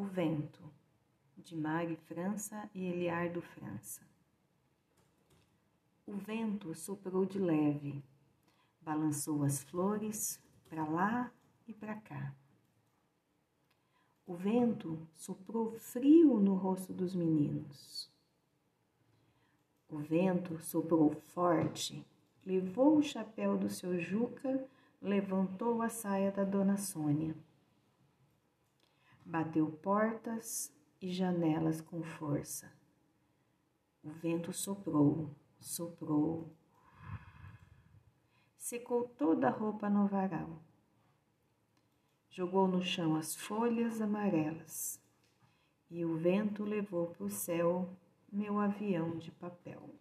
O Vento, de Mari França e Eliardo França. O vento soprou de leve, balançou as flores para lá e para cá. O vento soprou frio no rosto dos meninos. O vento soprou forte, levou o chapéu do seu Juca, levantou a saia da dona Sônia bateu portas e janelas com força. O vento soprou, soprou, secou toda a roupa no varal. Jogou no chão as folhas amarelas e o vento levou para o céu meu avião de papel.